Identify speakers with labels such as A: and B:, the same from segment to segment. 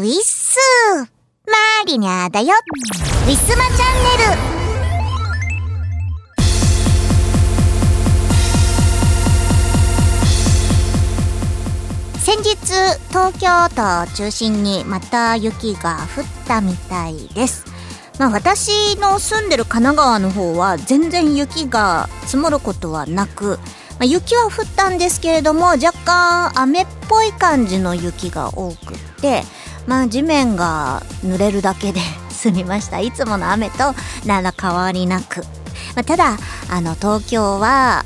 A: ウィッスマーリニャーだよ。ウィスマチャンネル。先日東京都を中心にまた雪が降ったみたいです。まあ私の住んでる神奈川の方は全然雪が積もることはなく、まあ、雪は降ったんですけれども若干雨っぽい感じの雪が多くってまあ地面が濡れるだけで 済みました。いつもの雨と何ら変わりなく、まあ、ただあの東京は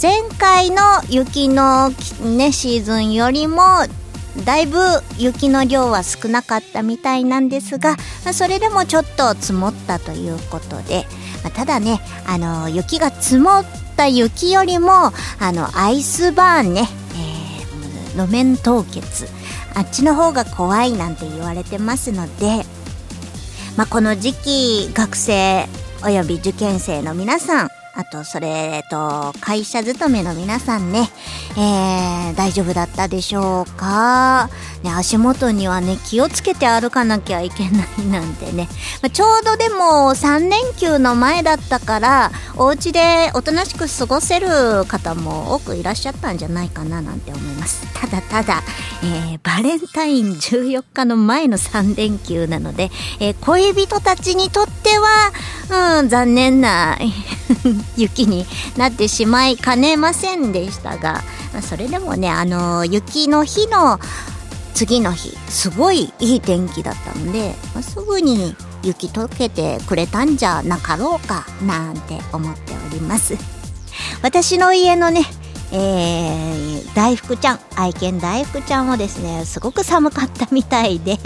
A: 前回の雪の、ね、シーズンよりもだいぶ雪の量は少なかったみたいなんですが、まあ、それでもちょっと積もったということで、まあ、ただねあの雪が積もった雪よりもあのアイスバーンね、えー、路面凍結あっちの方が怖いなんて言われてますので、まあ、この時期学生および受験生の皆さんあと、それと、会社勤めの皆さんね、えー、大丈夫だったでしょうか？ね、足元にはね、気をつけて歩かなきゃいけないなんてね。まあ、ちょうどでも3連休の前だったから、お家でおとなしく過ごせる方も多くいらっしゃったんじゃないかななんて思います。ただただ、えー、バレンタイン14日の前の3連休なので、えー、恋人たちにとっては、うん、残念な雪になってしまいかねませんでしたが、まあ、それでもね、あの、雪の日の次の日、すごいいい天気だったので、まあ、すぐに雪解けてくれたんじゃなかろうか、なんて思っております。私の家のね、えー、大福ちゃん、愛犬大福ちゃんもですね、すごく寒かったみたいで、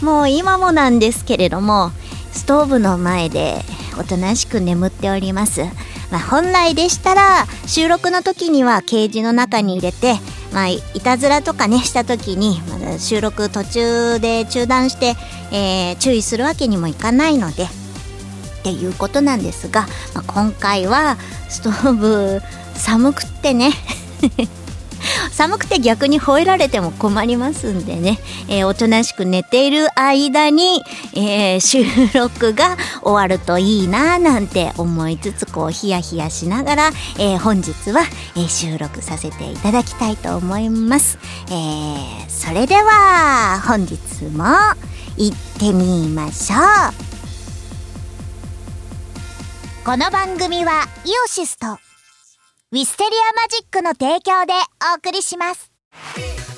A: もう今もなんですけれども、ストーブの前でおとなしく眠っております。まあ、本来でしたら収録の時にはケージの中に入れて、まあ、いたずらとかねした時に、まだ収録途中で中断して、えー、注意するわけにもいかないのでっていうことなんですが、まあ、今回はストーブ寒くってね 寒くて逆に吠えられても困りますんでね、えー、おとなしく寝ている間に、えー、収録が終わるといいななんて思いつつこうヒヤヒヤしながら、えー、本日は、え収録させていただきたいと思います、えそれでは本日も行ってみましょう。この番組はイオシスとウィステリアマジックの提供でお送りします。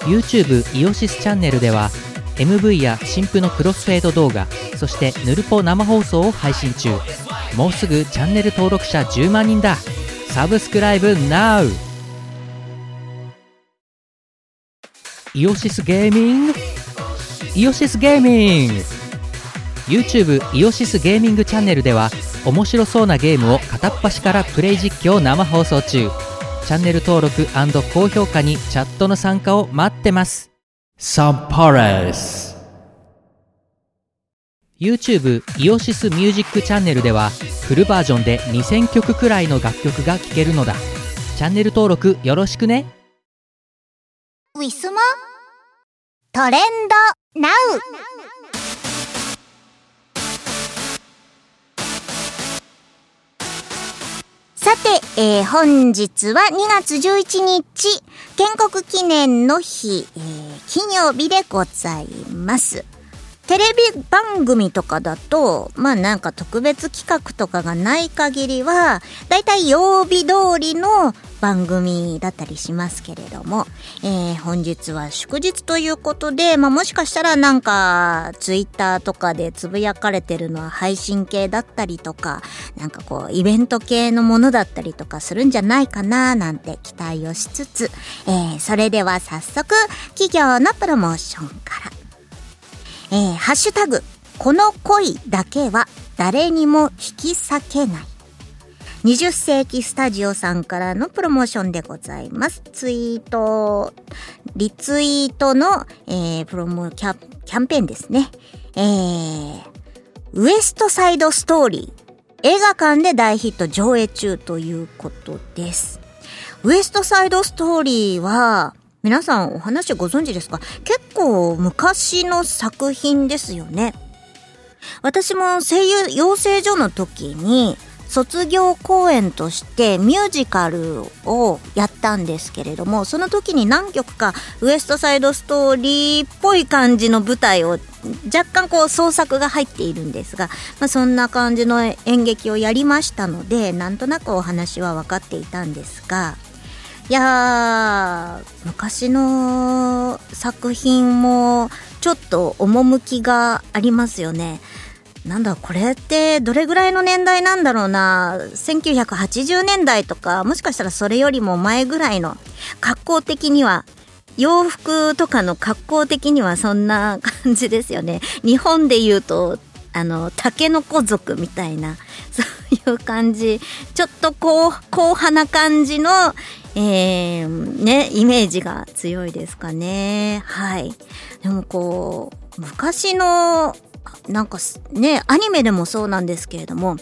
B: YouTube イオシスチャンネルでは MV や新婦のクロスフェード動画そしてヌルポ生放送を配信中。もうすぐチャンネル登録者10万人だ。サブスクライブ NOW! イオシスゲーミング？イオシスゲーミング！YouTube イオシスゲーミングチャンネルでは面白そうなゲームを片っ端からプレイ実況生放送中。チャンネル登録高評価にチャットの参加を待ってます。サンパレス YouTube イオシスミュージックチャンネルではフルバージョンで2000曲くらいの楽曲が聴けるのだ。チャンネル登録よろしくね。
A: ウィスマトレンドナウさて、えー、本日は2月11日、建国記念の日、えー、金曜日でございます。テレビ番組とかだと、まあなんか特別企画とかがない限りは、だいたい曜日通りの番組だったりしますけれども、えー、本日は祝日ということで、まあもしかしたらなんか、ツイッターとかでつぶやかれてるのは配信系だったりとか、なんかこう、イベント系のものだったりとかするんじゃないかななんて期待をしつつ、えー、それでは早速、企業のプロモーションから。えー、ハッシュタグ、この恋だけは誰にも引き裂けない。20世紀スタジオさんからのプロモーションでございます。ツイート、リツイートの、えー、プロモキャキャンペーンですね。えー、ウエストサイドストーリー。映画館で大ヒット上映中ということです。ウエストサイドストーリーは、皆さんお話ご存知ですか？結構昔の作品ですよね。私も声優養成所の時に卒業公演としてミュージカルをやったんですけれどもその時に何曲かウエストサイドストーリーっぽい感じの舞台を若干こう創作が入っているんですが、まあ、そんな感じの演劇をやりましたのでなんとなくお話は分かっていたんですがいやー昔の作品もちょっと趣がありますよね。なんだこれってどれぐらいの年代なんだろうな。1980年代とかもしかしたらそれよりも前ぐらいの格好的には洋服とかの格好的にはそんな感じですよね。日本で言うとあのタケノコ族みたいな そういう感じ。ちょっとこう硬派な感じのえー、ねイメージが強いですかねはいでもこう昔のなんかね、アニメでもそうなんですけれども、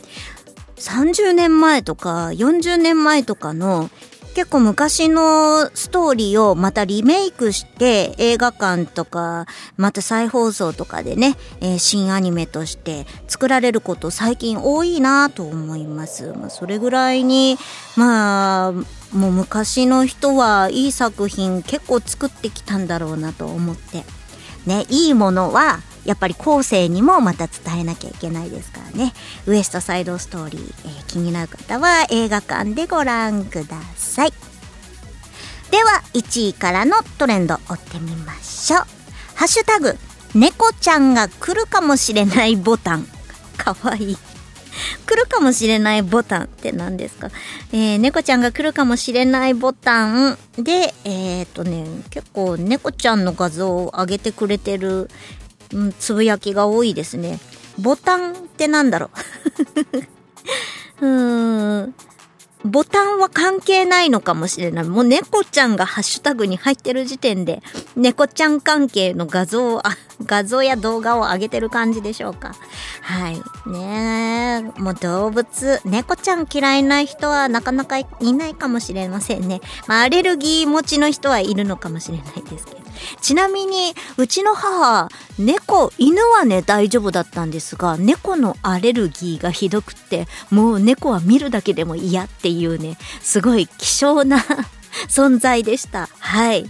A: 30年前とか40年前とかの結構昔のストーリーをまたリメイクして映画館とかまた再放送とかでね、えー、新アニメとして作られること最近多いなと思います。まあ、それぐらいにまあもう昔の人はいい作品結構作ってきたんだろうなと思って。ねいいものはやっぱり後世にもまた伝えなきゃいけないですからね。ウエストサイドストーリー、えー、気になる方は映画館でご覧ください。では1位からのトレンド追ってみましょう。ハッシュタグ猫ちゃんが来るかもしれないボタン。かわいい。来るかもしれないボタンって何ですか？えー、猫ちゃんが来るかもしれないボタンで、えっ、とね、結構猫ちゃんの画像を上げてくれてる、うん、つぶやきが多いですね。ボタンってなんだろう？うーん。ボタンは関係ないのかもしれない。もう猫ちゃんがハッシュタグに入ってる時点で、猫ちゃん関係の画像を、あ、画像や動画を上げてる感じでしょうか。はい。ねえ、もう動物、猫ちゃん嫌いな人はなかなかいないかもしれませんね。まあ、アレルギー持ちの人はいるのかもしれないですけど。ちなみにうちの母猫犬はね大丈夫だったんですが猫のアレルギーがひどくってもう猫は見るだけでも嫌っていうねすごい希少な 存在でした。はい。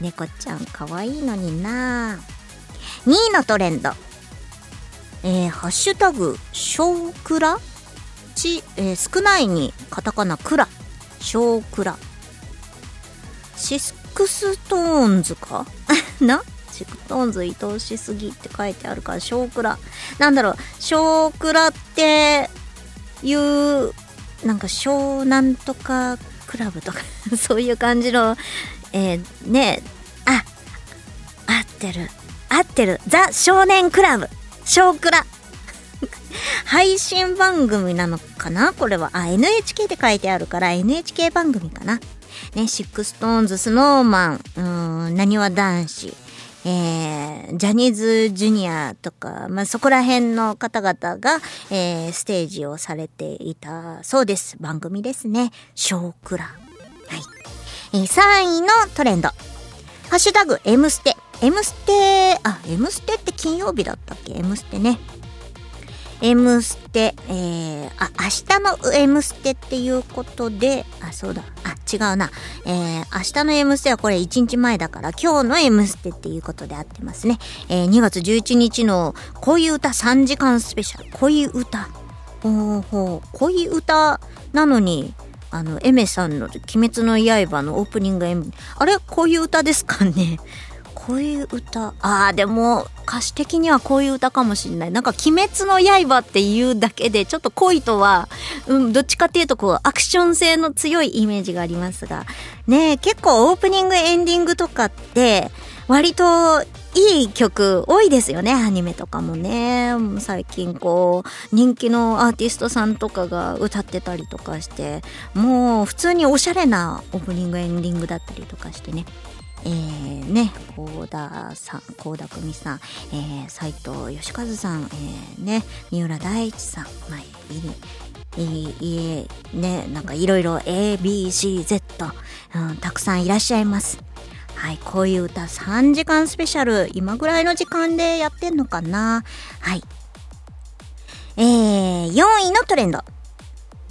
A: 猫ちゃん可愛いのにな。2位のトレンド。えー、ハッシュタグ小倉ち、えー、少ないにカタカナクラ。少クラSixTONESか？な？ SixTONES 愛おしすぎって書いてあるから、少クラ。なんだろう、少クラっていう、なんか少なんとかクラブとか そういう感じの、えー、ねあ、合ってる。合ってる。ザ少年クラブ。少クラ。配信番組なのかな？これは。あ、NHK って書いてあるから NHK 番組かな。ね、 SixTONES、Snow Man、うん、なにわ男子、えー、ジャニーズジュニアとか、まあ、そこら辺の方々が、えー、ステージをされていたそうです。番組ですね。少クラ。はい。えー、3位のトレンド。ハッシュタグ、M ステ。M ステ、あ、M ステって金曜日だったっけ ?M ステね。M ステ、えー、あ、明日の M ステっていうことで、あ、そうだ、あ、違うな。えー、明日の M ステはこれ1日前だから、今日の M ステっていうことで合ってますね。えー、2月11日の恋歌3時間スペシャル。恋歌。ほうほう。恋歌なのに、あの、エメさんの鬼滅の刃のオープニング M、あれ恋歌ですかねこういう歌。ああでも歌詞的にはこういう歌かもしれない。なんか「鬼滅の刃」っていうだけでちょっと恋とは、うん、どっちかっていうとこうアクション性の強いイメージがありますが。ね結構オープニングエンディングとかって割といい曲多いですよね。アニメとかもね。最近こう人気のアーティストさんとかが歌ってたりとかして。もう普通におしゃれなオープニングエンディングだったりとかしてね。えー、ね、高田さん、高田久美さん、えー、斉藤義和さん、えー、ね、三浦大知さん、まあ、いい、いい、ね、なんかいろいろ A, B, C, Z、うん、たくさんいらっしゃいます。はい、こういう歌3時間スペシャル、今ぐらいの時間でやってんのかなはい。えー、4位のトレンド。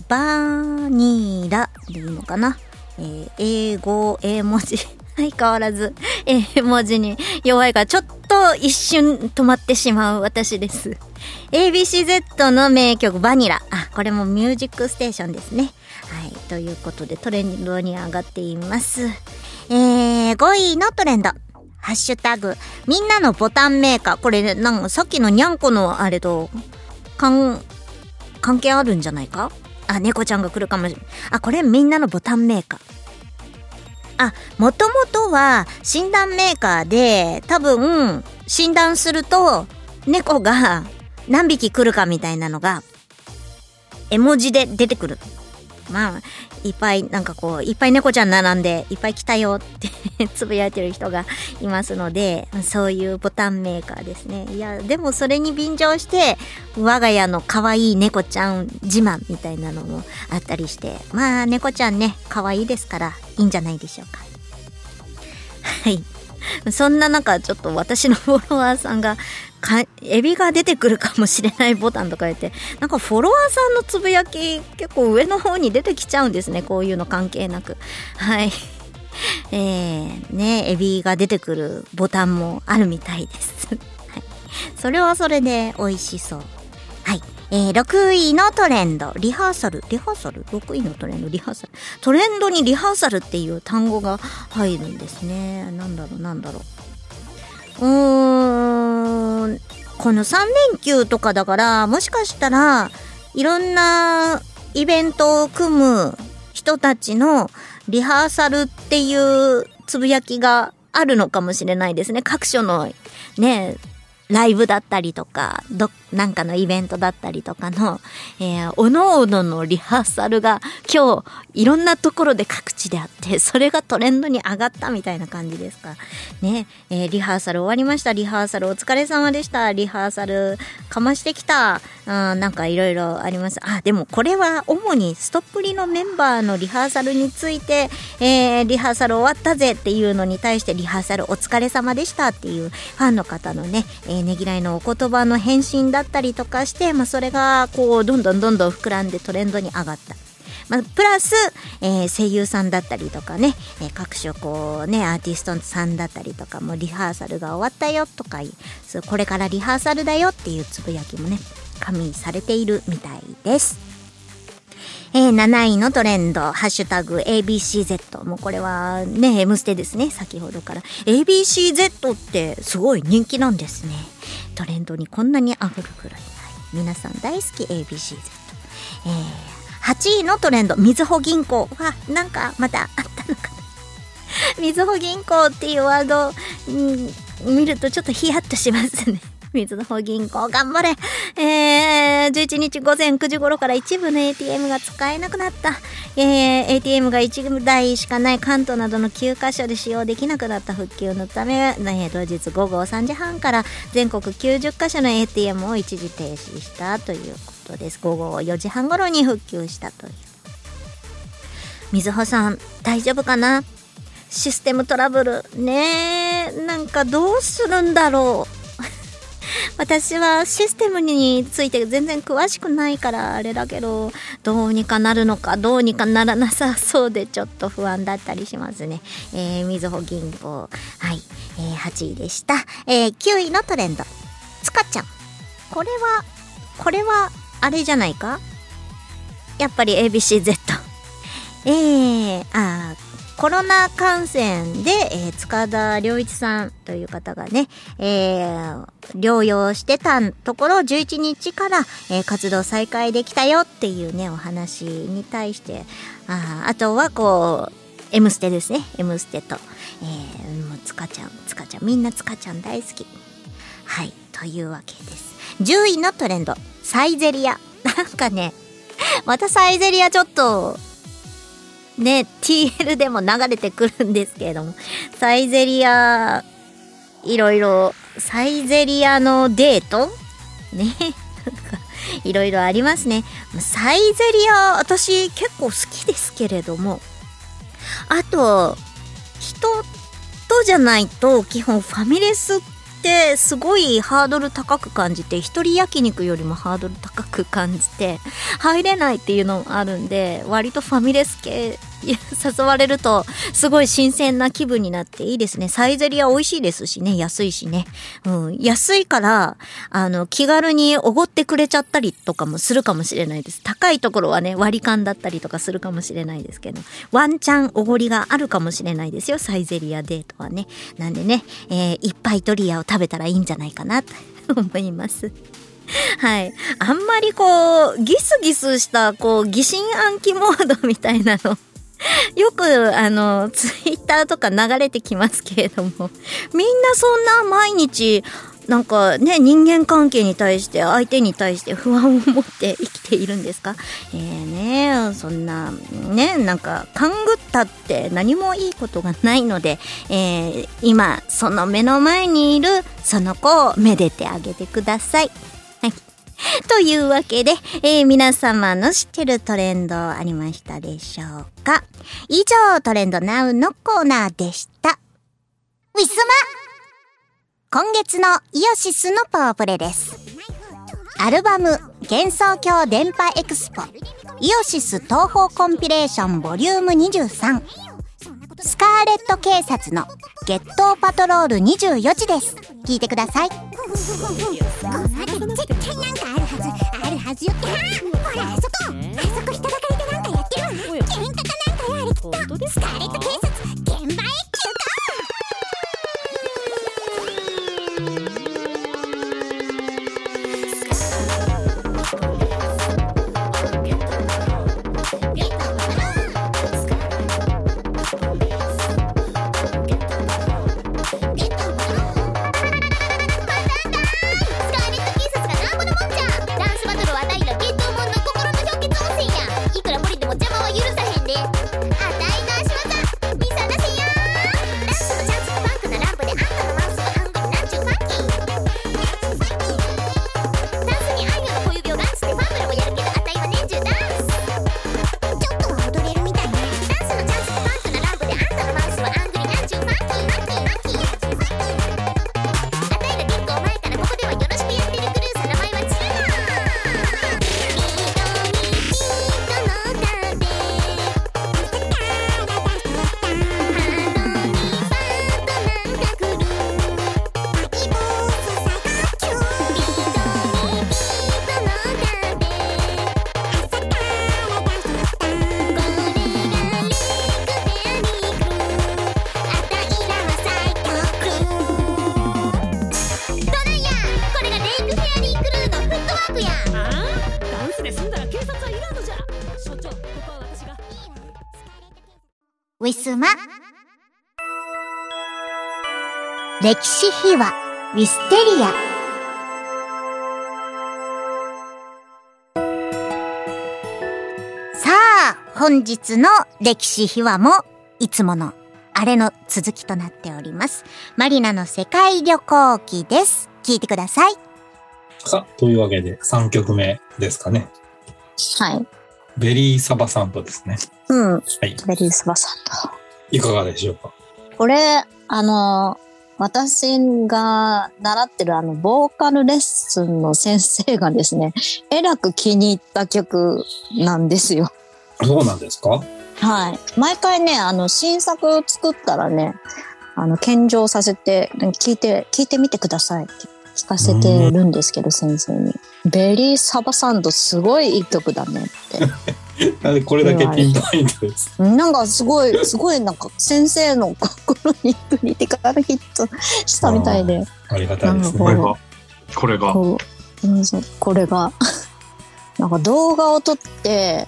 A: バーニーラでいいのかなえー、英語、英文字。相変わらず、英文字に弱いから、ちょっと一瞬止まってしまう私です。ABCZ の名曲バニラ。あ、これもミュージックステーションですね。はい。ということでトレンドに上がっています。えー、5位のトレンド。ハッシュタグ、みんなのボタンメーカー。これ、ね、なんかさっきのにゃんこのあれと、関、関係あるんじゃないか？あ、猫ちゃんが来るかもしれない。あ、これみんなのボタンメーカー。あ、もともとは診断メーカーで、多分、診断すると、猫が何匹来るかみたいなのが、絵文字で出てくる。まあ、いっぱい、なんかこう、いっぱい猫ちゃん並んで、いっぱい来たよって つぶやいてる人がいますので、そういうボタンメーカーですね。いや、でもそれに便乗して、我が家の可愛い猫ちゃん自慢みたいなのもあったりして、まあ、猫ちゃんね、可愛いですから、いいんじゃないでしょうか。はい。そんな中、ちょっと私のフォロワーさんが、か、エビが出てくるかもしれないボタンとか言って、なんかフォロワーさんのつぶやき結構上の方に出てきちゃうんですね。こういうの関係なく。はい。えー、ね、エビが出てくるボタンもあるみたいです。はい。それはそれで美味しそう。はい。えー、6位のトレンド、リハーサル。リハーサル ?6 位のトレンド、リハーサル。トレンドにリハーサルっていう単語が入るんですね。なんだろう、なんだろう？うーん、この3連休とかだから、もしかしたら、いろんなイベントを組む人たちのリハーサルっていうつぶやきがあるのかもしれないですね。各所のね、ライブだったりとか、どっ、なんかのイベントだったりとかの、えー、おのおののリハーサルが今日いろんなところで各地であって、それがトレンドに上がったみたいな感じですか。ね、えー、リハーサル終わりました。リハーサルお疲れ様でした。リハーサルかましてきた。うん、なんかいろいろあります。あ、でもこれは主にストップリのメンバーのリハーサルについて、えー、リハーサル終わったぜっていうのに対してリハーサルお疲れ様でしたっていうファンの方のね、えー、ねぎらいのお言葉の返信だったりとかして、まあ、それがこうどんどんどんどん膨らんでトレンドに上がった。まあ、プラス、えー、声優さんだったりとかね、えー、各種こうね、アーティストさんだったりとかもリハーサルが終わったよとかそうこれからリハーサルだよっていうつぶやきもね、加味されているみたいです。えー、7位のトレンド、ハッシュタグ ABCZ。もうこれはね、M ステですね、先ほどから。ABCZ ってすごい人気なんですね。トレンドにこんなに上がるくらい。皆さん大好き ABCZ。えー、8位のトレンド、みずほ銀行は、なんかまたあったのかな。みずほ銀行っていうワード、ん、見るとちょっとヒヤッとしますね。水の方銀行頑張れえー、11日午前9時頃から一部の ATM が使えなくなった。えー、ATM が1台しかない関東などの9カ所で使用できなくなった復旧のため、えー、当日午後3時半から全国90カ所の ATM を一時停止したということです。午後4時半頃に復旧したという。水穂さん、大丈夫かな？システムトラブル。ねえ、なんかどうするんだろう。私はシステムについて全然詳しくないからあれだけど、どうにかなるのかどうにかならなさそうでちょっと不安だったりしますね。えー、みずほ銀行。はい。えー、8位でした。えー、9位のトレンド。つかちゃん。これは、これは、あれじゃないか？やっぱり ABCZ。えー、あー、コロナ感染で、えー、塚田良一さんという方がね、えー、療養してたところ、11日から、えー、活動再開できたよっていうね、お話に対して、ああとはこう、M ステですね。M ステと、えー、もう塚ちゃん、塚ちゃん、みんな塚ちゃん大好き。はい、というわけです。10位のトレンド、サイゼリア。なんかね、またサイゼリアちょっと、ね、TL でも流れてくるんですけれども、サイゼリア、いろいろ、サイゼリアのデート？ね、いろいろありますね。サイゼリア、私結構好きですけれども、あと、人とじゃないと基本ファミレスってすごいハードル高く感じて一人焼肉よりもハードル高く感じて入れないっていうのもあるんで割とファミレス系誘われるとすごい新鮮な気分になっていいですね。サイゼリア美味しいですしね、安いしね。うん、安いから、あの、気軽におごってくれちゃったりとかもするかもしれないです。高いところはね、割り勘だったりとかするかもしれないですけど、ワンチャンおごりがあるかもしれないですよ、サイゼリアデートはね。なんでね、えー、いっぱいドリアを食べたらいいんじゃないかなと思います。はい。あんまりこう、ギスギスした、こう、疑心暗鬼モードみたいなのよくあのツイッターとか流れてきますけれどもみんなそんな毎日なんかね人間関係に対して相手に対して不安を持って生きているんですか？えーねそんなねなんか勘ぐったって何もいいことがないので、えー、今その目の前にいるその子をめでてあげてください。というわけで、えー、皆様の知ってるトレンドありましたでしょうか？以上、トレンドナウのコーナーでした。ウィスマ今月のイオシスのパワープレです。アルバム幻想郷電波エクスポイオシス東方コンピレーションボリューム23スカーレット警察のゲットパトロール24時です。聞いてください。この辺り絶対なんかあるはず。あるはずよ。ほら、あそこ。あそこ人ィスマ歴史秘話ウィステリア。さあ本日の歴史秘話もいつものあれの続きとなっております。マリナの世界旅行記です。聞いてください。
C: さあというわけで3曲目ですかね。
A: はい
C: ベリーサバサンドですね。
A: うん。はい。ベリーサバサンド。
C: いかがでしょうか？
D: これ、あの、私が習ってるあの、ボーカルレッスンの先生がですね、えらく気に入った曲なんですよ。
C: そうなんですか？
D: はい。毎回ね、あの、新作作ったらね、あの、献上させて、聞いて、聞いてみてくださいって聞かせてるんですけど、先生に。ベリーサバサンドすごいいい曲だねって。
C: なんでこれだけピンポイントです？
D: なんかすごい、すごいなんか先生の心に触れてからヒットしたみたいで。
C: ありがたいですね。
E: これが。これが。
D: ここれが。なんか動画を撮って、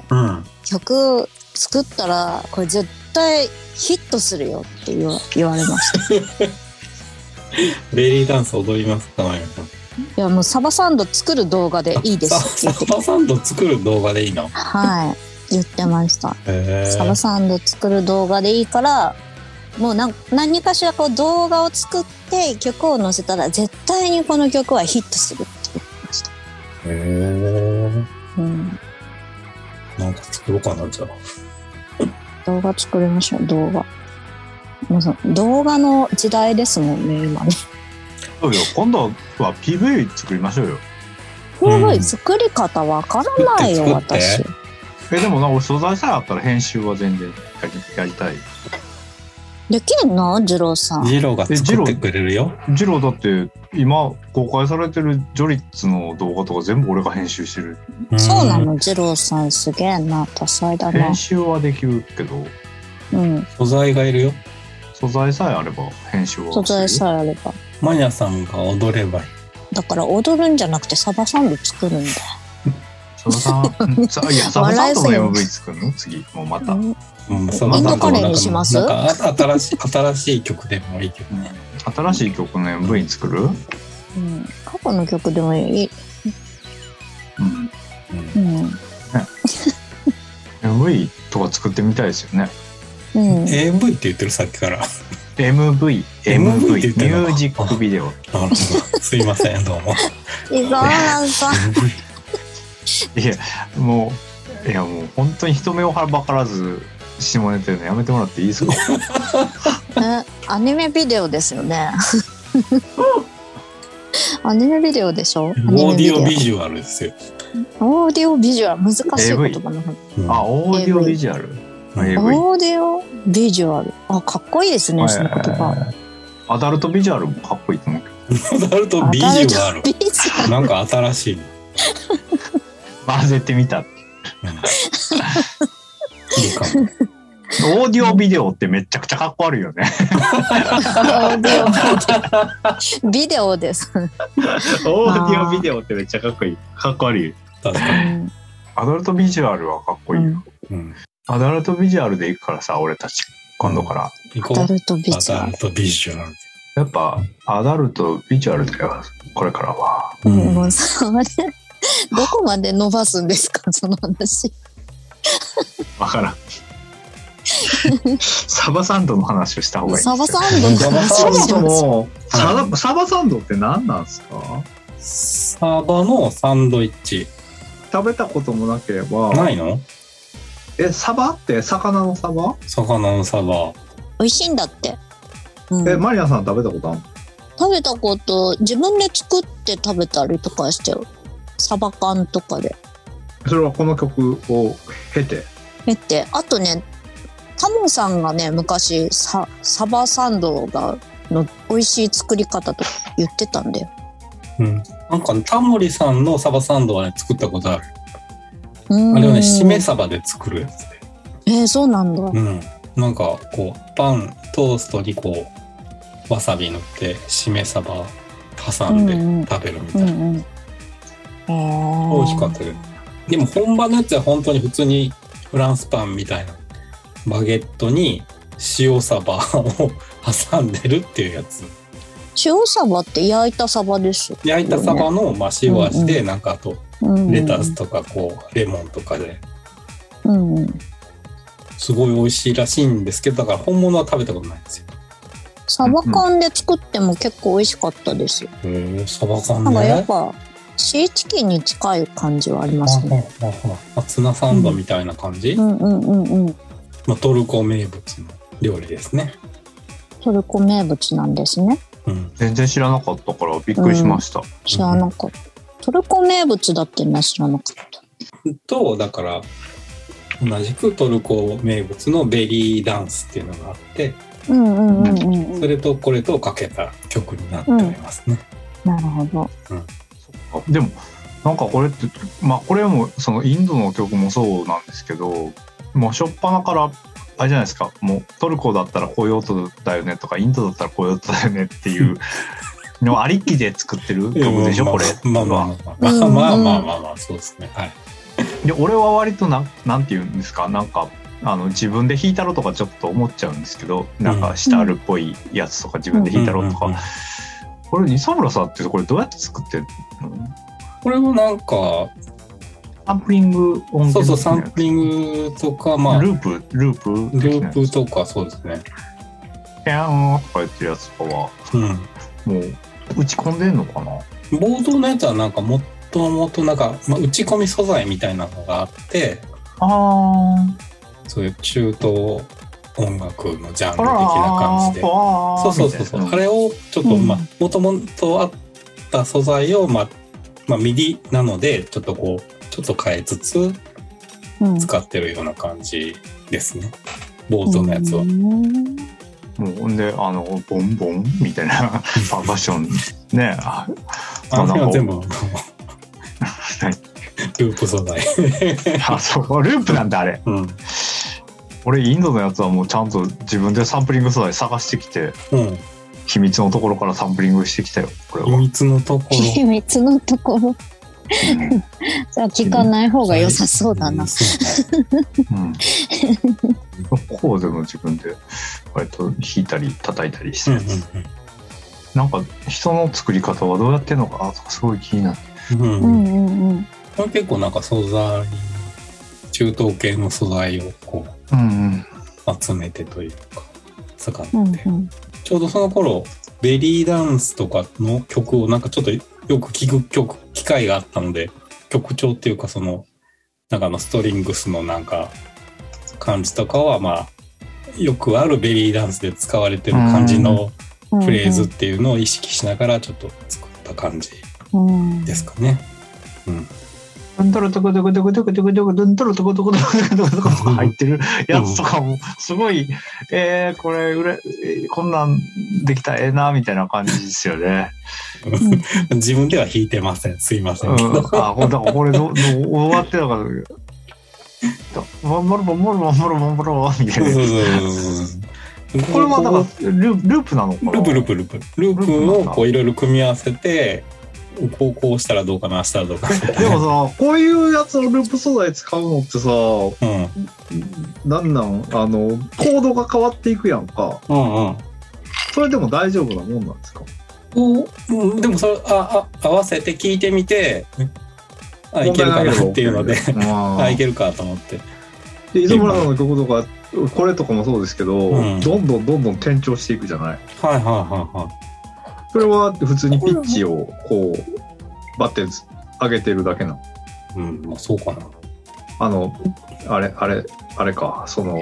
D: 曲作ったら、これ絶対ヒットするよって言わ言われました。
C: ベリーダンス踊りますか、まゆさん。
D: いやもうサバサンド作る動画でいいです
C: サバサンド作る動画でいいの？
D: はい。言ってました。サバサンド作る動画でいいからもう何何かしらこう動画を作って曲を載せたら絶対にこの曲はヒットするって言ってました。へ
C: えうん。なんか作ろうかなじゃあ。
D: 動画作りましょう動画もうその動画の時代ですもんね、今ね。
E: そうよ。今度は PV 作りましょうよ。
D: すごい作り方わからないよ、
C: 作って
D: 私。
E: え、でもな、俺素材さえあったら編集は全然やりやりたい。
D: できんの？二郎さん。
C: ジローが作ってくれるよ。
E: ジローだって今公開されてるジョリッツの動画とか全部俺が編集してる。
D: そうなの、二郎さんすげえな、多彩だな
E: 編。集はできるけど、
D: うん、
C: 素材がいるよ。
E: 素材さえあれば編集は
D: 素材さえあれば。
C: マニアさんが踊ればいい。
D: だから踊るんじゃなくてサバサンド作るんだよ。
E: サバさん、さいや、サバさんとの MV 作るの？次、もうまた。
D: うん
C: うん、そ
E: インドカレ
D: ーにします？
C: なんかあ新しい 新しい曲でもいいけどね。
E: 新しい曲の MV 作る？
D: うん、過去の曲でもいい。
E: うん。
D: うん。
E: MV とか作ってみたいですよね。
D: うん。
C: AV って言ってるさっきから。
E: MV、
C: MV って言っ
E: ミュージックビデオ。
C: なるほど。すいません、どうも。
D: 伊沢さん。
E: いや、もう、いやもう本当に人目をはばからず下ネタのやめてもらっていいですか？
D: え、アニメビデオですよね。アニメビデオでしょ？
C: オーディオビジュアルですよ。
D: オーディオビジュアル難しい言葉の
C: うん
E: あ、オーディオビジュアル。
D: オーディオビジュアルあかっこいいですねその言葉
E: アダルトビジュアルもかっこいいと思うけど。
C: アル。
D: ビジュアル
C: なんか新しい。
E: 混ぜてみた。
C: うんいいかも。
E: オーディオビデオってめっちゃくちゃかっこ悪いよね。
D: オーディオビデオです、
E: オーディオビデオってめっちゃかっこいい。かっこ悪い。
C: 確かに。
D: うん
E: アダルトビジュアルはかっこいいよ。
C: うん。
E: アダルトビジュアルでいくからさ、俺たち。今度から。
C: 行こう。
D: アダルトビジ
C: ア
D: ュアル
C: ダルトビジュアル。
E: やっぱ、アダルトビジュアルだよ。これからは。
D: うん、
C: うん
D: もうさあれ どこまで伸ばすんですか？その話
E: わからん。サバサンドの話をした方がいい。
D: サバサンドの話
E: サバサンドって何なんですか？
C: サバのサンドイッチ。
E: 食べたこともなければ。
C: ないの？
E: え、サバ？って魚のサバ？
C: 魚のサバ。
D: 美味しいんだって、うん。
E: え、マリアさん食べたことある
D: 食べたこと自分で作って食べたりとかしてよサバ缶とかで。
E: それはこの曲を経て？
D: えって。あとねタモさんがね昔ササバサンドがの美味しい作り方とか言ってたんだよ。
C: うん。なんか、タモリさんのサバサンドはね、作ったことある。あれはね、しめサバで作るやつで。
D: えー、そうなんだ
C: うん。なんか、こう、パン、トーストにこう、わさび塗って、しめサバ挟んで食べるみたいな。
D: うんう
C: 美味しかったけど。でも本場のやつは本当に普通にフランスパンみたいなバゲットに塩サバを 挟んでるっていうやつ。
D: 塩サバって焼いたサバですよ、
C: 焼いたサバの、まあ、塩味で、
D: う
C: なんかあと
D: うんうん、
C: レタスとかこうレモンとかで。
D: うんうん。
C: すごい美味しいらしいんですけどだから本物は食べたことないんですよ。
D: サバ缶で作っても結構美味しかったですよ。
C: へえサバ缶
D: なんかやっ
C: ね。
D: ぱシーチキンに近い感じはありま
C: あ
D: すね。
C: あああツナサンドみたいな感じ、
D: うん。うんうんうん
C: まあ、トルコ名物の料理ですね。
D: トルコ名物なんですね。
C: うん、
E: 全然知らなかったからびっくりしました。
D: 知らなかった。トルコ名物だってね、知らなかった。
C: とだから同じくトルコ名物のベリーダンスっていうのがあって
D: うんうんうんうんうん。
C: それとこれとかけた曲になっておりますね。
D: なるほど。
E: あでも、なんかこれって、まあこれもそのインドの曲もそうなんですけど、もう初っ端から、あれじゃないですか、もうトルコだったらこういう音だよねとか、インドだったらこういう音だよねっていう のありきで作ってる曲でしょ、これ。
C: まあまあまあまあ
D: うん
C: まあまあまあまあまあそうですね。はい。
E: で俺は割となんなんて言うんですか？なんかあの自分で弾いたろとかちょっと思っちゃうんですけどなんかシタールっぽいやつとか自分で弾いたろとか、これ二沢村さんってこれどうやって作ってるの？
C: これもなんか
E: サンプリング音源
C: そうそうサンプリングとかまあル
E: ループ？ループ
C: ープとかそうですね。
E: ピャーンとか言ってるやつとかは
C: うん。
E: もう打ち込んでんのかな？
C: 冒頭のやつはなんかもともとなんか、まあ、打ち込み素材みたいなのがあって
E: あ
C: そういう中東音楽のジャンル的な感じで。そうそうそうそう。あれをちょっと、
D: うん
C: まあ、もともとあった素材を、まあ、まあ、 MIDIなので、ちょっとこう、ちょっと変えつつ
D: うん
C: 使ってるような感じですね。坊主のやつは。
D: うん
E: もうほんであのボンボン？みたいな。パーカッション。ね。あ
C: あの辺は全部、ループ素材。
E: あそう。ループなんだあれ。
C: うん。
E: 俺インドのやつはもうちゃんと自分でサンプリング素材探してきて
C: うん。
E: 秘密のところからサンプリングしてきたよこれ
C: 秘
E: は、
C: 密のとこ
D: 秘密のところ。じゃあ聞かない方。が良さそうだな。
C: うね。
E: うん、コードも自分で割と弾いたり叩いたりして、
C: うん。
E: なん。か人の作り方はどうやってん。のかなとかすごい気になって
C: うん。うん。
D: う
C: ん。これ結構なん。か素材、中東系の素材をこう
E: うん。
C: 集めてというか、使って。
D: うん。うん。
C: ちょうどその頃、ベリーダンスとかの曲をなん。かちょっとよく聴く曲、機会があったので、曲調っていうかその、なんかあのストリングスのなんか感じとかはまあ、よくあるベリーダンスで使われてる感じの
D: うん。
C: フレーズっていうのを意識しながらちょっと作った感じ
D: うん
C: ですかね。うん。
E: ドントロトコトコトコトコトコトコドントロトコトコトコトコトコ入ってるやつとかもすごい、えー、これうれえーこん。なん。できたらええなみたいな感じですよね。
C: 自分では弾いてません。すいませ
E: うんん
C: けど。
E: あ、ほんだこれどど終わってたから。ボンボロボンボロボンボロボンボロみた
C: そうそう
E: いな。
C: そうそう
E: これはだからルループなのかな？
C: ループループループ。ループをこういろいろ組み合わせて、こうこうしたらどうかな、したらどうかな。
E: でもさ、こういうやつのループ素材使うのってさ、
C: うん。
E: なんなん？あの、コードが変わっていくやんか。
C: うんうん。
E: それでも大丈夫なもんなんですか？
C: うんでもそれああ合わせて聞いてみてあいけるかなっていうので
E: あ
C: あいけるかと思って。
E: で磯村さんの曲とかこれとかもそうですけど、
C: うん。
E: どんどんどんどん転調していくじゃない？
C: はいはいはいは
E: それは普通にピッチをこうバッて上げてるだけなの？
C: いうんまあそうかな。
E: あのあれあれあれか。その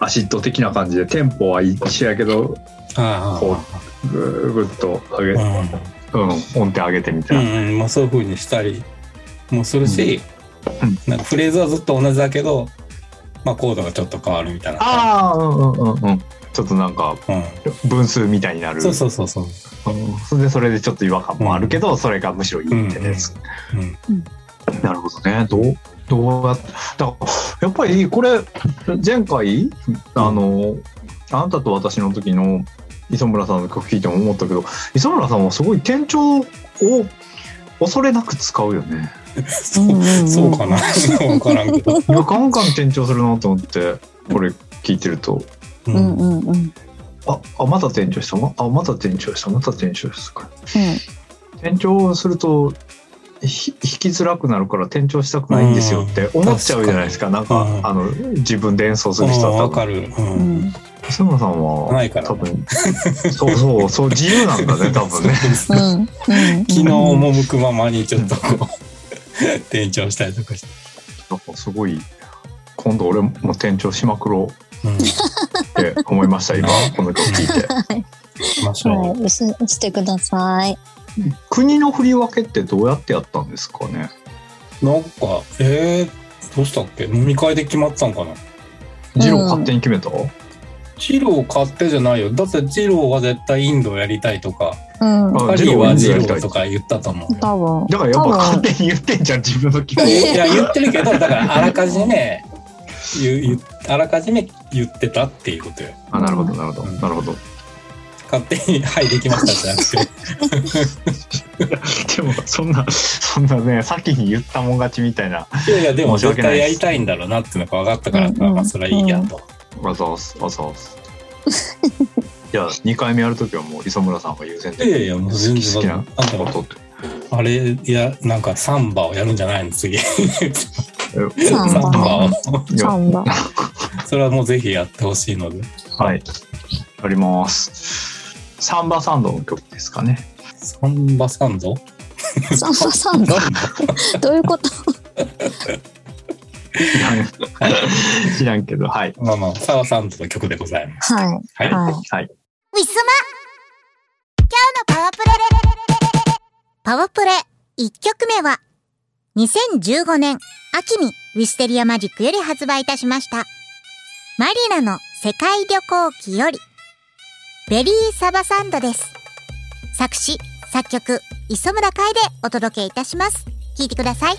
E: アシッド的な感じでテンポは一緒やけど
C: はいは
E: ぐっと上げ、
C: いはい
E: うん、音程上げてみた
C: うん
E: いな、
C: うんうん。まあそういうふうにしたり。もするし、
E: うん。
C: なんかフレーズはずっと同じだけどまあコードがちょっと変わるみたいな。
E: ああうんうんうんうん。ちょっとなんか
C: う
E: 分数みたいになる。
C: んそうそうそうそう。
E: うん。それでそれでちょっと違和感もあるけど、それがむしろいいみたいなやつ、
C: うん。
E: なるほどね。どうどうやっだからやっぱりこれ前回あの、あなたと私の時の磯村さんの曲聴いても思ったけど磯村さんはすごい転調を恐れなく使うよね。
C: そう そうかな。分からんけど、
E: いやガンガン転調するなと思ってこれ聞いてると。
C: う
D: うんんうんうん。
E: ああまた転調したまあまた転調した？また転調した転調するとひ弾きづらくなるから転調したくないんですよって思っちゃうじゃないですか、なんか、
C: うん。
E: あの自分で演奏する人
C: あ分
E: は多分
C: かる、う
D: うんん。
E: 磯村さんは
C: ないから
E: 多分そうそうそう自由なんだね 多分ね。
D: うん。うん。
C: 昨日赴くままにちょっとこう 転調したりとかして、
E: なんかすごい今度俺も転調しまくろ
C: う
E: って思いました今 この曲聞いて。
C: しましょう、
D: はい、ししてください。
E: 国の振り分けってどうやってやったんですかね？
C: なんかえー、どうしたっけ？飲み会で決まったんかな？
E: ジロー勝手に決めた、
C: ジロー買ってじゃないよだってジローは絶対インドやりたいとか
D: うん。
E: あ
C: パリはジロ
E: ー
C: とか言ったと思うよ
D: 多分。
E: だからやっぱ勝手に言ってんじゃん自分の気持ち
C: いや言ってるけどだからあらかじめ言う言うあらかじめ言ってたっていうことよ
E: あなるほどなるほど、
C: うん
E: なるほど
C: 勝手に「はいできました」じゃなくて
E: でもそんなそんなね先に言ったもん勝ちみたいない
C: やいやでも絶対やりたいんだろうなっていうのが分かったから、
D: うんうん
C: まあそれはいいやと、
E: わざわざわざわざじゃあ2回目やるときはもう磯村さんが優先的。
C: いやいやもう全然
E: 好きな
C: あんた
E: ことって。
C: あれいやなんかサンバをやるんじゃないの？次。
E: え
D: サンバ。
C: サンバ。それはもうぜひやってほしいので。
E: はい。やります。サンバサンドの曲ですかね。
C: サンバサンド？
D: サンバサンド？どういうこと？
E: 知らん。けど、はい。
C: まあまあ、沢さんとの曲でございます。
D: はい。
C: はい。
D: はい。
E: はい。
A: ウィスマ今日のパワープレパワープレ1曲目は2015年秋にウィステリアマジックより発売いたしましたマリナの世界旅行記よりベリーサバサンドです作詞作曲磯村海でお届けいたします聴いてください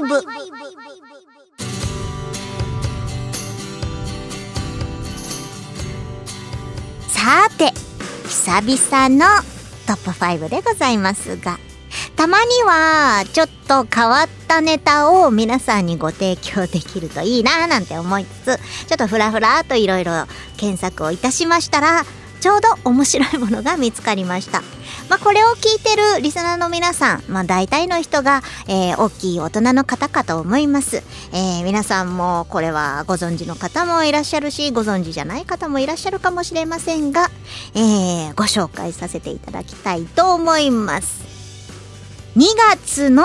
A: 5さて久々のトップ5でございますがたまにはちょっと変わったネタを皆さんにご提供できるといいななんて思いつつちょっとフラフラといろいろ検索をいたしましたらちょうど面白いものが見つかりました。まあ、これを聞いてるリスナーの皆さん、まあ、大体の人が、えー大きい大人の方かと思います、えー皆さんもこれはご存知の方もいらっしゃるしご存知じゃない方もいらっしゃるかもしれませんが、えーご紹介させていただきたいと思います。2月の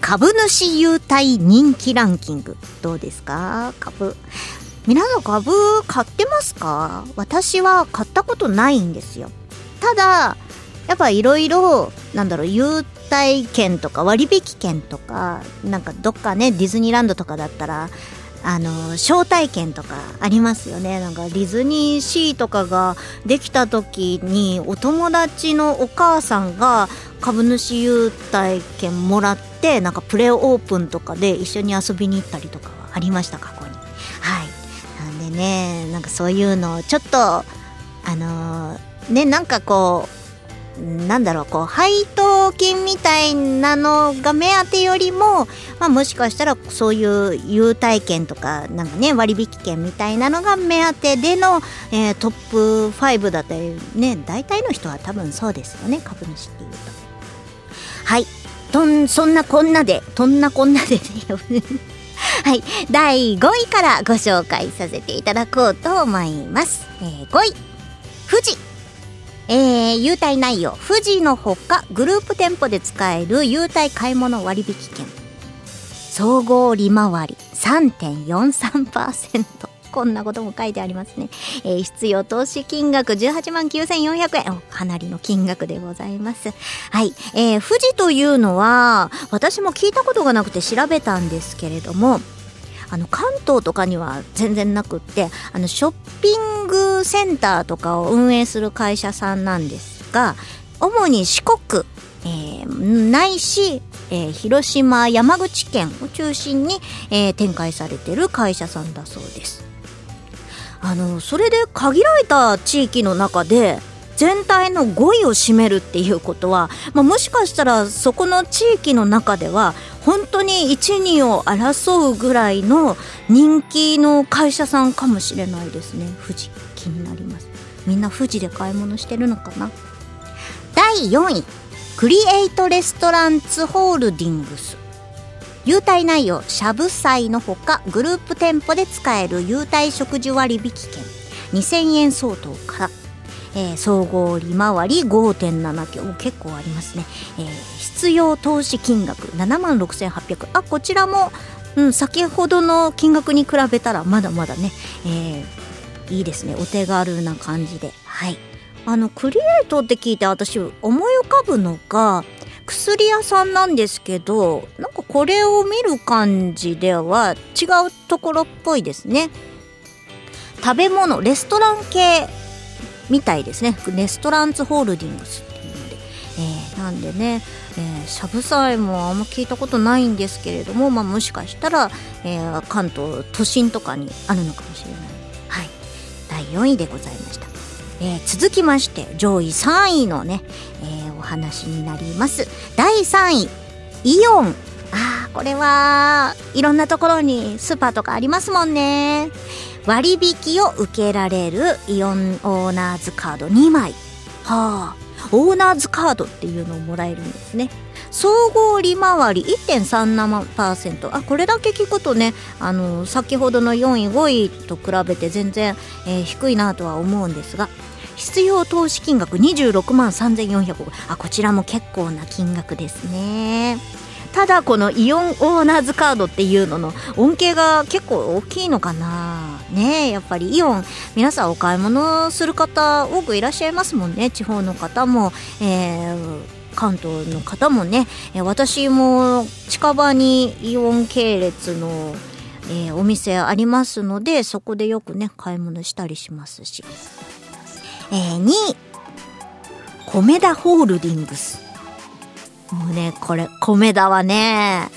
A: 株主優待人気ランキング。どうですか？株。皆さん株買ってますか？私は買ったことないんですよ。ただやっぱいろいろなんだろう優待券とか割引券とかなんかどっかねディズニーランドとかだったらあの招待券とかありますよね。なんかディズニーシーとかができた時にお友達のお母さんが株主優待券もらってなんかプレオープンとかで一緒に遊びに行ったりとかはありました過去にはいなんでね。なんかそういうのをちょっとあのーねなんかこうなんだろうこう配当金みたいなのが目当てよりも、まあ、もしかしたらそういう優待券とかなんかね割引券みたいなのが目当てでの、えートップ5だったりね大体の人は多分そうですよね株主っていうと。はい。とんそんなこんなでとんなこんなでね。はい。第5位からご紹介させていただこうと思います、えー5位。富士。えー、優待内容。富士のほかグループ店舗で使える優待買い物割引券。総合利回り3.43%こんなことも書いてありますね、えー必要投資金額18万9400円。かなりの金額でございます。はい、えー富士というのは私も聞いたことがなくて調べたんですけれどもあの関東とかには全然なくってあのショッピングセンターとかを運営する会社さんなんですが主に四国、えーないしえー広島山口県を中心に、えー展開されてる会社さんだそうです。あのそれで限られた地域の中で全体の5位を占めるっていうことは、まあ、もしかしたらそこの地域の中では本当に1、2を争うぐらいの人気の会社さんかもしれないですね。富士気になります。みんな富士で買い物してるのかな？第4位クリエイトレストランツホールディングス。優待内容しゃぶ祭のほかグループ店舗で使える優待食事割引券。2000円相当から、えー総合利回り5.7強結構ありますね、えー必要投資金額7万6800あこちらも、うん、先ほどの金額に比べたらまだまだね、えーいいですね。お手軽な感じで。はい。あのクリエイトって聞いて私思い浮かぶのが薬屋さんなんですけどなんかこれを見る感じでは違うところっぽいですね。食べ物レストラン系みたいですね。レストランツホールディングスっていうので、えーなんでね、えしゃぶさえもあんま聞いたことないんですけれども、まあ、もしかしたら、えー関東都心とかにあるのかもしれない。はい。第4位でございました。えー続きまして上位3位のね、話になります。第3位イオン。あーこれはいろんなところにスーパーとかありますもんね。割引を受けられるイオンオーナーズカード2枚。はあオーナーズカードっていうのをもらえるんですね。総合利回り1.37%あこれだけ聞くとねあの先ほどの4位5位と比べて全然、えー低いなとは思うんですが必要投資金額26万3400あこちらも結構な金額ですね。ただこのイオンオーナーズカードっていうのの恩恵が結構大きいのかな。ねやっぱり。イオン皆さんお買い物する方多くいらっしゃいますもんね。地方の方も、えー関東の方もね、私も近場にイオン系列の、えーお店ありますのでそこでよくね買い物したりしますし、えー、2位米田ホールディングス。もうねこれ米田はね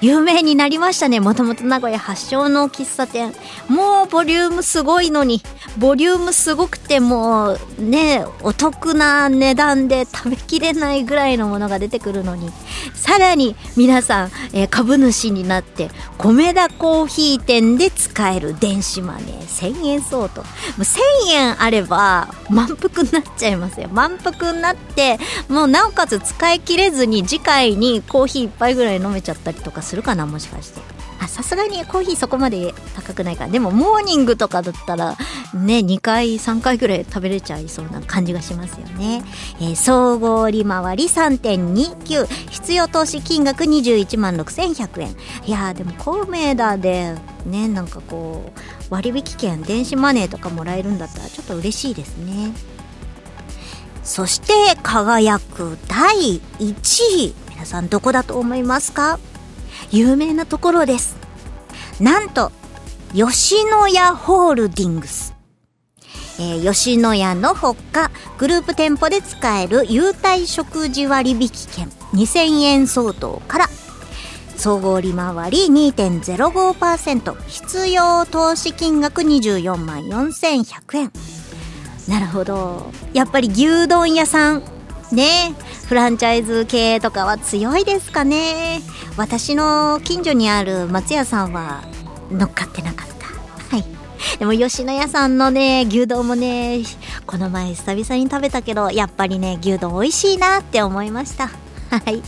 A: 有名になりましたね。もともと名古屋発祥の喫茶店。もうボリュームすごいのに。ボリュームすごくてもうねお得な値段で食べきれないぐらいのものが出てくるのに。さらに皆さん、えー株主になって米田コーヒー店で使える電子マネー。1000円相当。もう1000円あれば満腹になっちゃいますよ。満腹になってもうなおかつ使い切れずに次回にコーヒー一杯ぐらい飲めちゃったりとかするかなもしかして。あさすがにコーヒーそこまで高くないか。らでもモーニングとかだったらね2回3回ぐらい食べれちゃいそうな感じがしますよね、えー総合利回り3.29必要投資金額21万6100円。いやでもコメダでねなんかこう割引券電子マネーとかもらえるんだったらちょっと嬉しいですね。そして輝く第1位。皆さんどこだと思いますか？有名なところです。なんと吉野家ホールディングス。えー吉野家のほかグループ店舗で使える優待食事割引券2000円相当から総合利回り2.05%必要投資金額24万4100円。なるほど。やっぱり牛丼屋さん。ね。えフランチャイズ系とかは強いですかね。私の近所にある松屋さんは乗っかってなかった。はい。でも吉野家さんのね牛丼もねこの前久々に食べたけどやっぱりね牛丼美味しいなって思いました。はい。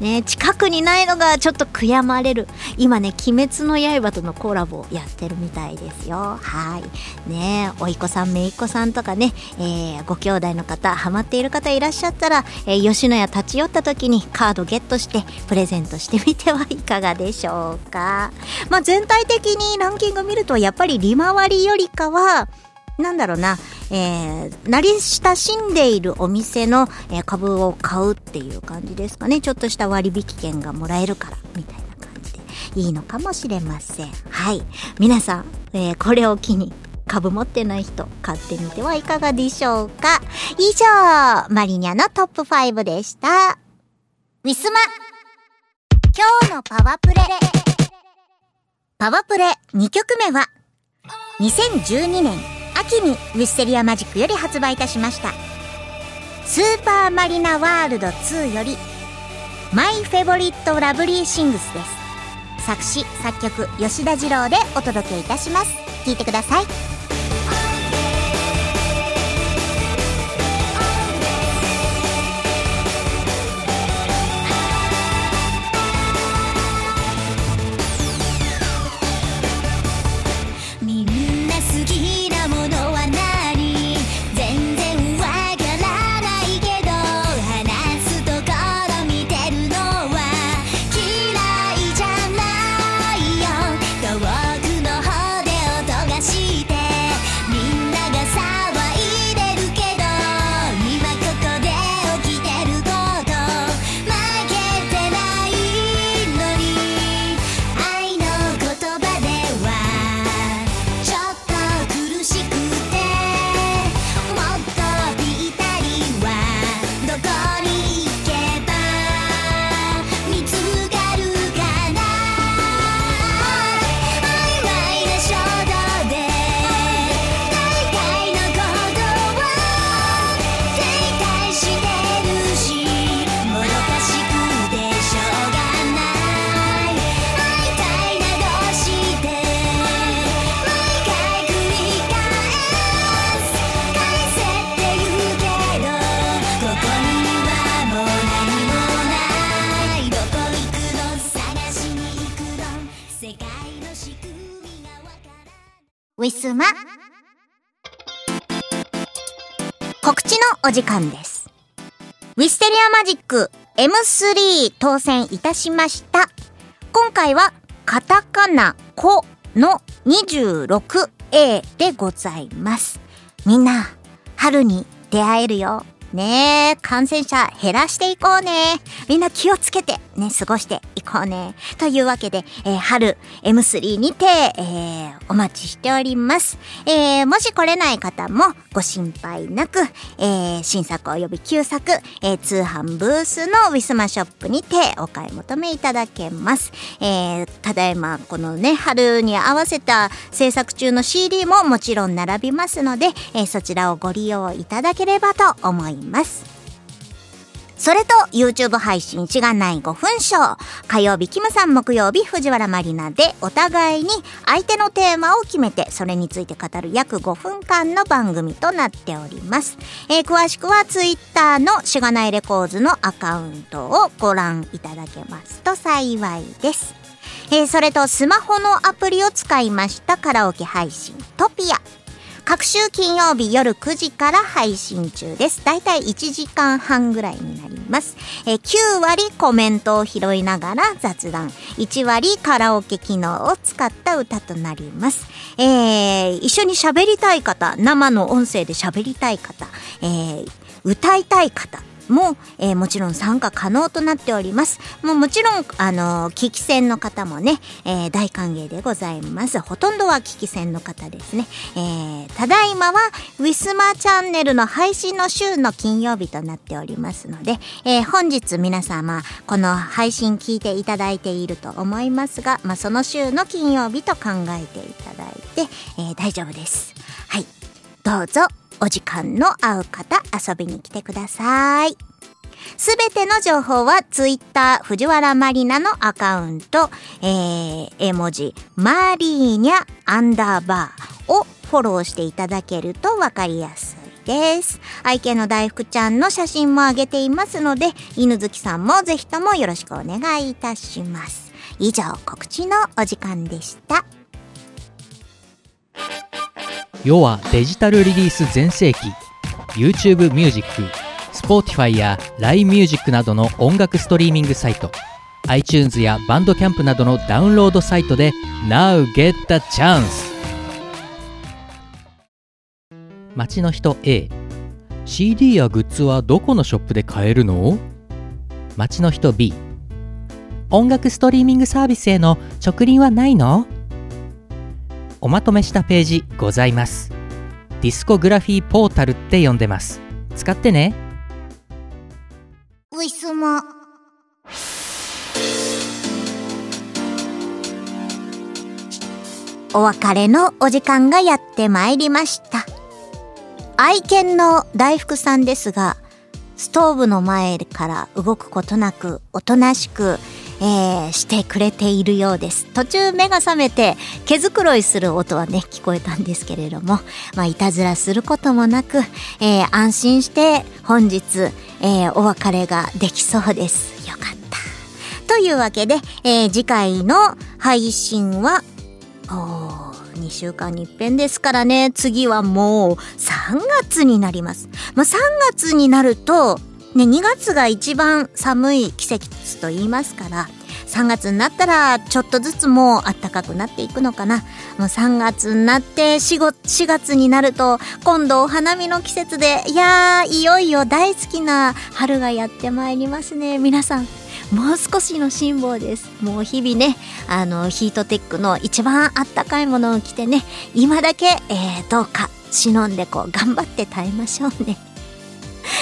A: ね近くにないのがちょっと悔やまれる。今ね、鬼滅の刃とのコラボをやってるみたいですよ。はい。ねおいこさん、めいっ子さんとかね、えーご兄弟の方、ハマっている方いらっしゃったら、えー吉野家立ち寄った時にカードゲットしてプレゼントしてみてはいかがでしょうか。まあ全体的にランキング見ると、やっぱり利回りよりかは、なんだろうな、えー、慣れ親しんでいるお店の、えー株を買うっていう感じですかね。ちょっとした割引券がもらえるから、みたいな感じでいいのかもしれません。はい。皆さん、えーこれを機に、株持ってない人、買ってみてはいかがでしょうか。以上、マリニャのトップ5でした。ウィスマ今日のパワープレパワープレ2曲目は2012年秋にウィステリアマジックより発売いたしました。スーパーマリナワールド2よりマイフェボリットラブリーシングスです。作詞作曲吉田二郎でお届けいたします。聴いてください。お時間です。ウィステリアマジック M3 当選いたしました。今回はカタカナコの 26A でございます。みんな、春に出会えるよ。ねえ、感染者減らしていこうね。みんな気をつけてね、過ごしていこうね。というわけで、えー春 M3 にて、えーお待ちしております。えーもし来れない方もご心配なく、えー新作及び旧作、えー通販ブースのウィスマショップにてお買い求めいただけます。えーただいまこのね、春に合わせた制作中の CD ももちろん並びますので、えーそちらをご利用いただければと思います。ますそれと YouTube 配信しがない5分ショー。火曜日キムさん、木曜日藤原まりなでお互いに相手のテーマを決めてそれについて語る約5分間の番組となっております。えー詳しくは Twitter のしがないレコーズのアカウントをご覧いただけますと幸いです。えーそれとスマホのアプリを使いましたカラオケ配信トピア。各週金曜日夜9時から配信中です。だいたい1時間半ぐらいになります。えー9割コメントを拾いながら雑談。1割カラオケ機能を使った歌となります。えー一緒に喋りたい方、生の音声で喋りたい方、えー歌いたい方、も、えーもちろん参加可能となっております。もうもちろん、あのー聞き戦の方もね、えー大歓迎でございます。ほとんどは聞き戦の方ですね。えーただいまは、ウィスマチャンネルの配信の週の金曜日となっておりますので、えー本日皆様、この配信聞いていただいていると思いますが、まあ、その週の金曜日と考えていただいて、えー大丈夫です。はい。どうぞ、お時間の合う方、遊びに来てください。すべての情報はツイッター藤原マリナのアカウント、えー、絵文字、マリーニャアンダーバーをフォローしていただけるとわかりやすいです。愛犬の大福ちゃんの写真も上げていますので、犬好きさんもぜひともよろしくお願いいたします。以上、告知のお時間でした。
B: 世はデジタルリリース全盛期 YouTube ミュージック Spotify や LINE ミュージックなどの音楽ストリーミングサイト iTunes やバンドキャンプなどのダウンロードサイトで Now get the chance 街の人 A CD やグッズはどこのショップで買えるの街の人 B 音楽ストリーミングサービスへの直輪はないのおまとめしたページございます。ディスコグラフィーポータルって呼んでます。使ってね。
A: ういすも。お別れのお時間がやってまいりました。愛犬の大福さんですが、ストーブの前から動くことなく、おとなしく、えーしてくれているようです。途中目が覚めて毛づくろいする音はね、聞こえたんですけれども、まあ、いたずらすることもなく、えー安心して本日、えーお別れができそうです。よかった。というわけで、え次回の配信は、おー2週間に一遍ですからね、次はもう3月になります。まあ、3月になると、ね、2月が一番寒い季節と言いますから、3月になったらちょっとずつもう暖かくなっていくのかな。もう3月になって4月 ,4 月になると今度お花見の季節で、いやー、いよいよ大好きな春がやってまいりますね。皆さん、もう少しの辛抱です。もう日々ね、あの、ヒートテックの一番あったかいものを着てね、今だけ、えー、どうか忍んでこう頑張って耐えましょうね。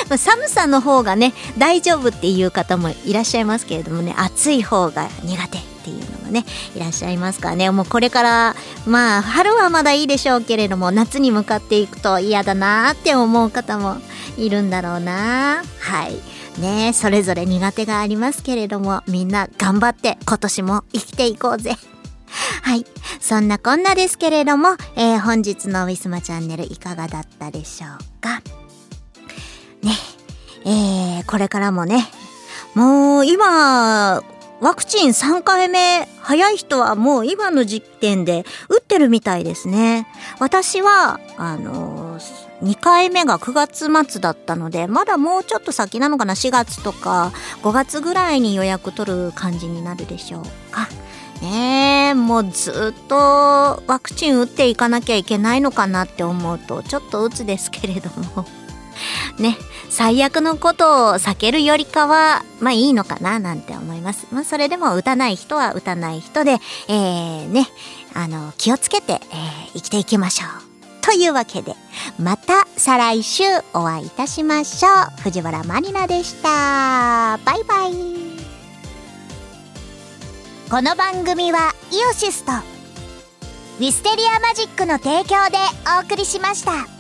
A: まあ寒さの方がね大丈夫っていう方もいらっしゃいますけれどもね暑い方が苦手っていうのもねいらっしゃいますからね。もうこれからまあ春はまだいいでしょうけれども夏に向かっていくと嫌だなーって思う方もいるんだろうな。はい。ねそれぞれ苦手がありますけれどもみんな頑張って今年も生きていこうぜ。はい。そんなこんなですけれども、えー本日のウィスマチャンネルいかがだったでしょうか？ね。えーこれからもね、もう今、ワクチン3回目、早い人はもう今の時点で打ってるみたいですね。私は、あの2回目が9月末だったので、まだもうちょっと先なのかな ?4 月とか5月ぐらいに予約取る感じになるでしょうか。ねえ、もうずっとワクチン打っていかなきゃいけないのかなって思うと、ちょっと鬱ですけれども。ね、最悪のことを避けるよりかは、まあいいのかななんて思います。まあそれでも打たない人は打たない人で、えー、ね、あの、気をつけて、えー生きていきましょう。というわけで、また再来週お会いいたしましょう。藤原まりなでした。バイバイ。この番組はイオシスとウィステリアマジックの提供でお送りしました。